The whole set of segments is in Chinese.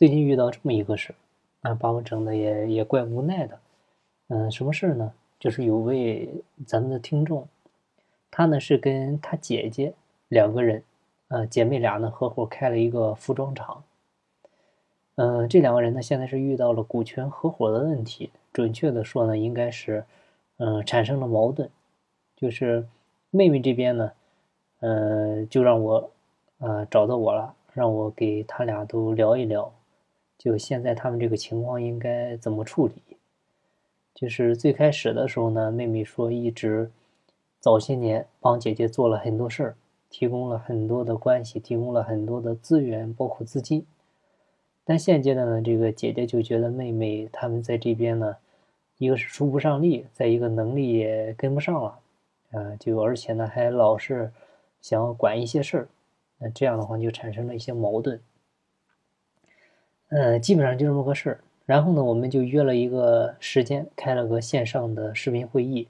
最近遇到这么一个事儿，啊，把我整的也也怪无奈的。嗯，什么事儿呢？就是有位咱们的听众，他呢是跟他姐姐两个人，呃，姐妹俩呢合伙开了一个服装厂。嗯，这两个人呢现在是遇到了股权合伙的问题，准确的说呢，应该是，嗯，产生了矛盾。就是妹妹这边呢，呃，就让我，呃，找到我了。让我给他俩都聊一聊，就现在他们这个情况应该怎么处理？就是最开始的时候呢，妹妹说一直早些年帮姐姐做了很多事儿，提供了很多的关系，提供了很多的资源，包括资金。但现阶段呢，这个姐姐就觉得妹妹他们在这边呢，一个是出不上力，再一个能力也跟不上了，啊，就而且呢还老是想要管一些事儿。那这样的话就产生了一些矛盾，呃，基本上就这么个事儿。然后呢，我们就约了一个时间，开了个线上的视频会议，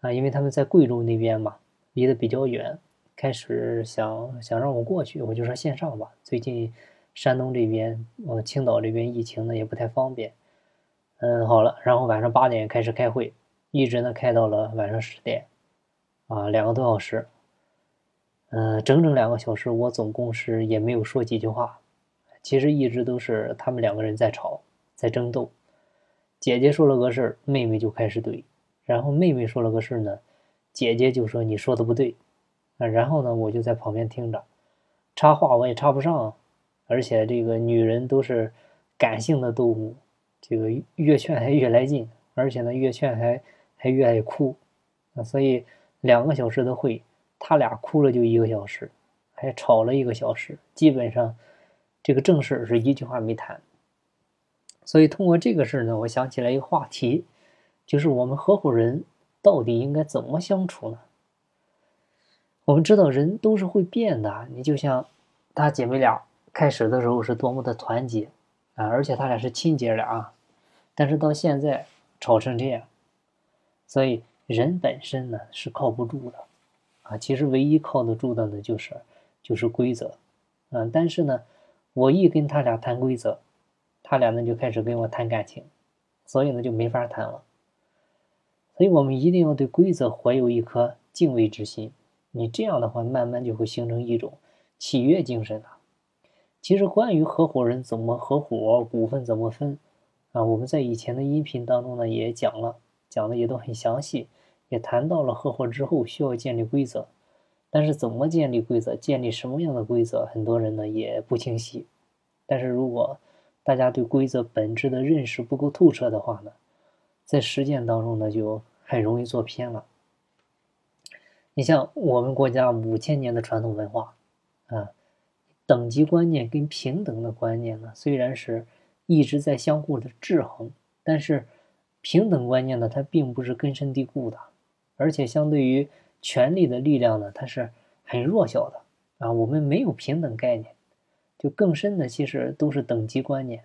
啊，因为他们在贵州那边嘛，离得比较远，开始想想让我过去，我就说线上吧。最近山东这边，呃，青岛这边疫情呢也不太方便，嗯，好了，然后晚上八点开始开会，一直呢开到了晚上十点，啊，两个多小时。嗯，整整两个小时，我总共是也没有说几句话。其实一直都是他们两个人在吵，在争斗。姐姐说了个事儿，妹妹就开始怼；然后妹妹说了个事儿呢，姐姐就说你说的不对。啊，然后呢，我就在旁边听着，插话我也插不上。而且这个女人都是感性的动物，这个越劝还越来劲，而且呢，越劝还还越爱哭。啊，所以两个小时的会。他俩哭了就一个小时，还吵了一个小时，基本上这个正事是一句话没谈。所以通过这个事呢，我想起来一个话题，就是我们合伙人到底应该怎么相处呢？我们知道人都是会变的，你就像她姐妹俩开始的时候是多么的团结啊，而且他俩是亲姐俩啊，但是到现在吵成这样，所以人本身呢是靠不住的。啊，其实唯一靠得住的呢，就是就是规则，嗯，但是呢，我一跟他俩谈规则，他俩呢就开始跟我谈感情，所以呢就没法谈了。所以我们一定要对规则怀有一颗敬畏之心，你这样的话，慢慢就会形成一种契约精神了。其实关于合伙人怎么合伙，股份怎么分，啊，我们在以前的音频当中呢也讲了，讲的也都很详细。也谈到了合伙之后需要建立规则，但是怎么建立规则，建立什么样的规则，很多人呢也不清晰。但是如果大家对规则本质的认识不够透彻的话呢，在实践当中呢就很容易做偏了。你像我们国家五千年的传统文化，啊，等级观念跟平等的观念呢，虽然是一直在相互的制衡，但是平等观念呢，它并不是根深蒂固的。而且相对于权力的力量呢，它是很弱小的啊。我们没有平等概念，就更深的其实都是等级观念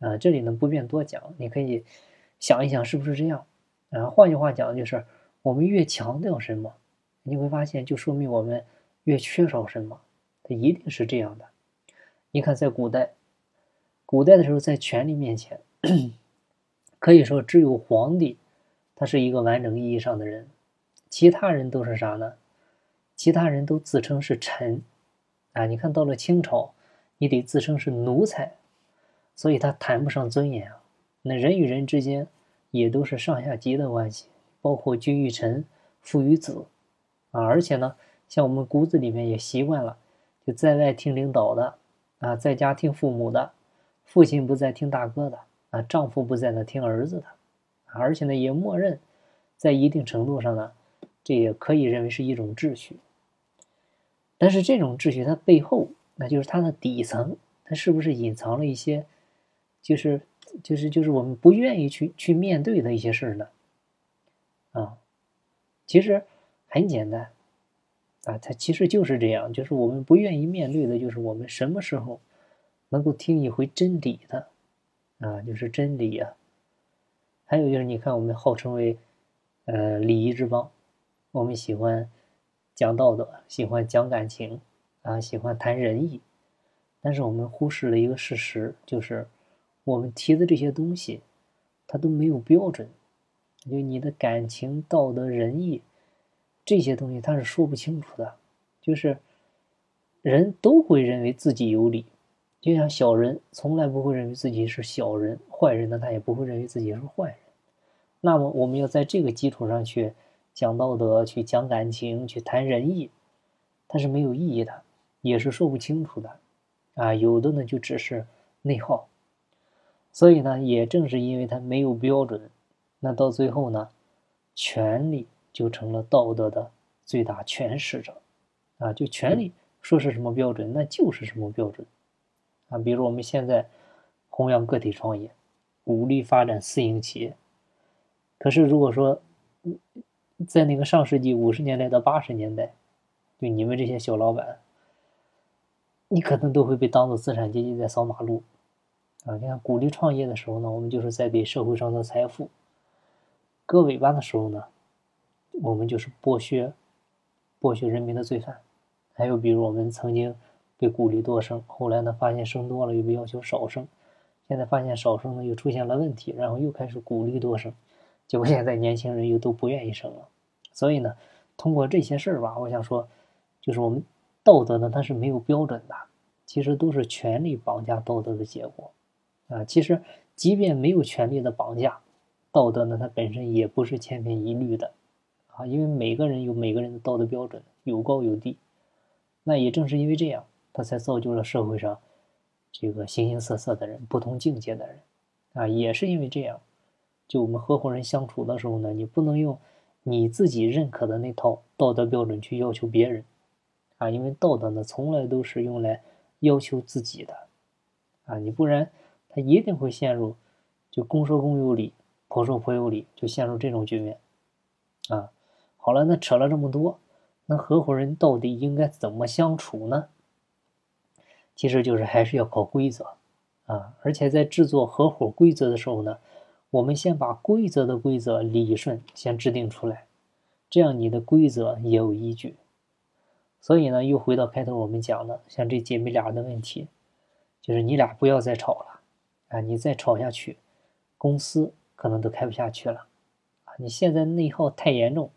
啊。这里呢不便多讲，你可以想一想是不是这样啊？换句话讲，就是我们越强调什么，你会发现就说明我们越缺少什么，它一定是这样的。你看，在古代，古代的时候，在权力面前，可以说只有皇帝，他是一个完整意义上的人。其他人都是啥呢？其他人都自称是臣，啊，你看到了清朝，你得自称是奴才，所以他谈不上尊严啊。那人与人之间也都是上下级的关系，包括君与臣、父与子，啊，而且呢，像我们骨子里面也习惯了，就在外听领导的，啊，在家听父母的，父亲不在听大哥的，啊，丈夫不在那听儿子的，而且呢，也默认，在一定程度上呢。这也可以认为是一种秩序，但是这种秩序它背后，那就是它的底层，它是不是隐藏了一些，就是就是就是我们不愿意去去面对的一些事儿呢？啊，其实很简单，啊，它其实就是这样，就是我们不愿意面对的，就是我们什么时候能够听一回真理的，啊，就是真理啊。还有就是，你看我们号称为呃礼仪之邦。我们喜欢讲道德，喜欢讲感情，啊，喜欢谈仁义，但是我们忽视了一个事实，就是我们提的这些东西，它都没有标准。就你的感情、道德、仁义这些东西，它是说不清楚的。就是人都会认为自己有理，就像小人从来不会认为自己是小人，坏人呢，他也不会认为自己是坏人。那么我们要在这个基础上去讲道德、去讲感情、去谈仁义，它是没有意义的，也是说不清楚的。啊，有的呢就只是内耗，所以呢，也正是因为它没有标准，那到最后呢，权力就成了道德的最大诠释者，啊，就权力说是什么标准，那就是什么标准，啊，比如我们现在弘扬个体创业，鼓励发展私营企业，可是如果说在那个上世纪五十年代到八十年代，就你们这些小老板。你可能都会被当做资产阶级在扫马路，啊！你看鼓励创业的时候呢，我们就是在给社会上的财富割尾巴的时候呢，我们就是剥削剥削人民的罪犯。还有比如我们曾经被鼓励多生，后来呢发现生多了又被要求少生，现在发现少生呢又出现了问题，然后又开始鼓励多生，结果现在年轻人又都不愿意生了。所以呢，通过这些事儿吧，我想说，就是我们。道德呢，它是没有标准的，其实都是权力绑架道德的结果，啊，其实即便没有权力的绑架，道德呢，它本身也不是千篇一律的，啊，因为每个人有每个人的道德标准，有高有低，那也正是因为这样，它才造就了社会上这个形形色色的人，不同境界的人，啊，也是因为这样，就我们合伙人相处的时候呢，你不能用你自己认可的那套道德标准去要求别人。啊，因为道德呢，从来都是用来要求自己的，啊，你不然他一定会陷入就公说公有理，婆说婆有理，就陷入这种局面，啊，好了，那扯了这么多，那合伙人到底应该怎么相处呢？其实就是还是要靠规则，啊，而且在制作合伙规则的时候呢，我们先把规则的规则理顺先制定出来，这样你的规则也有依据。所以呢，又回到开头我们讲的，像这姐妹俩的问题，就是你俩不要再吵了，啊，你再吵下去，公司可能都开不下去了，啊，你现在内耗太严重，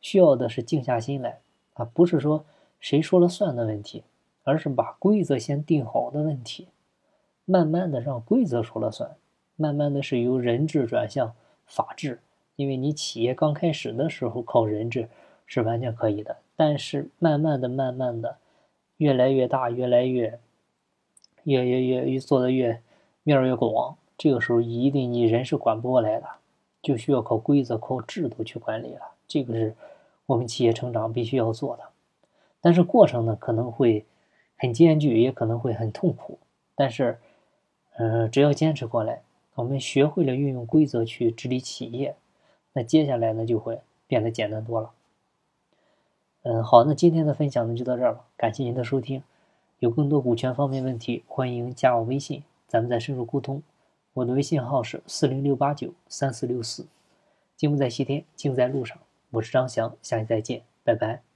需要的是静下心来，啊，不是说谁说了算的问题，而是把规则先定好的问题，慢慢的让规则说了算，慢慢的是由人治转向法治，因为你企业刚开始的时候靠人治是完全可以的。但是慢慢的、慢慢的，越来越大，越来越、越越越越做的越面越广。这个时候一定你人是管不过来的，就需要靠规则、靠制度去管理了。这个是我们企业成长必须要做的。但是过程呢，可能会很艰巨，也可能会很痛苦。但是，嗯，只要坚持过来，我们学会了运用规则去治理企业，那接下来呢就会变得简单多了。嗯，好，那今天的分享呢就到这儿了，感谢您的收听。有更多股权方面问题，欢迎加我微信，咱们再深入沟通。我的微信号是四零六八九三四六四。金不在西天，静在路上。我是张翔，下期再见，拜拜。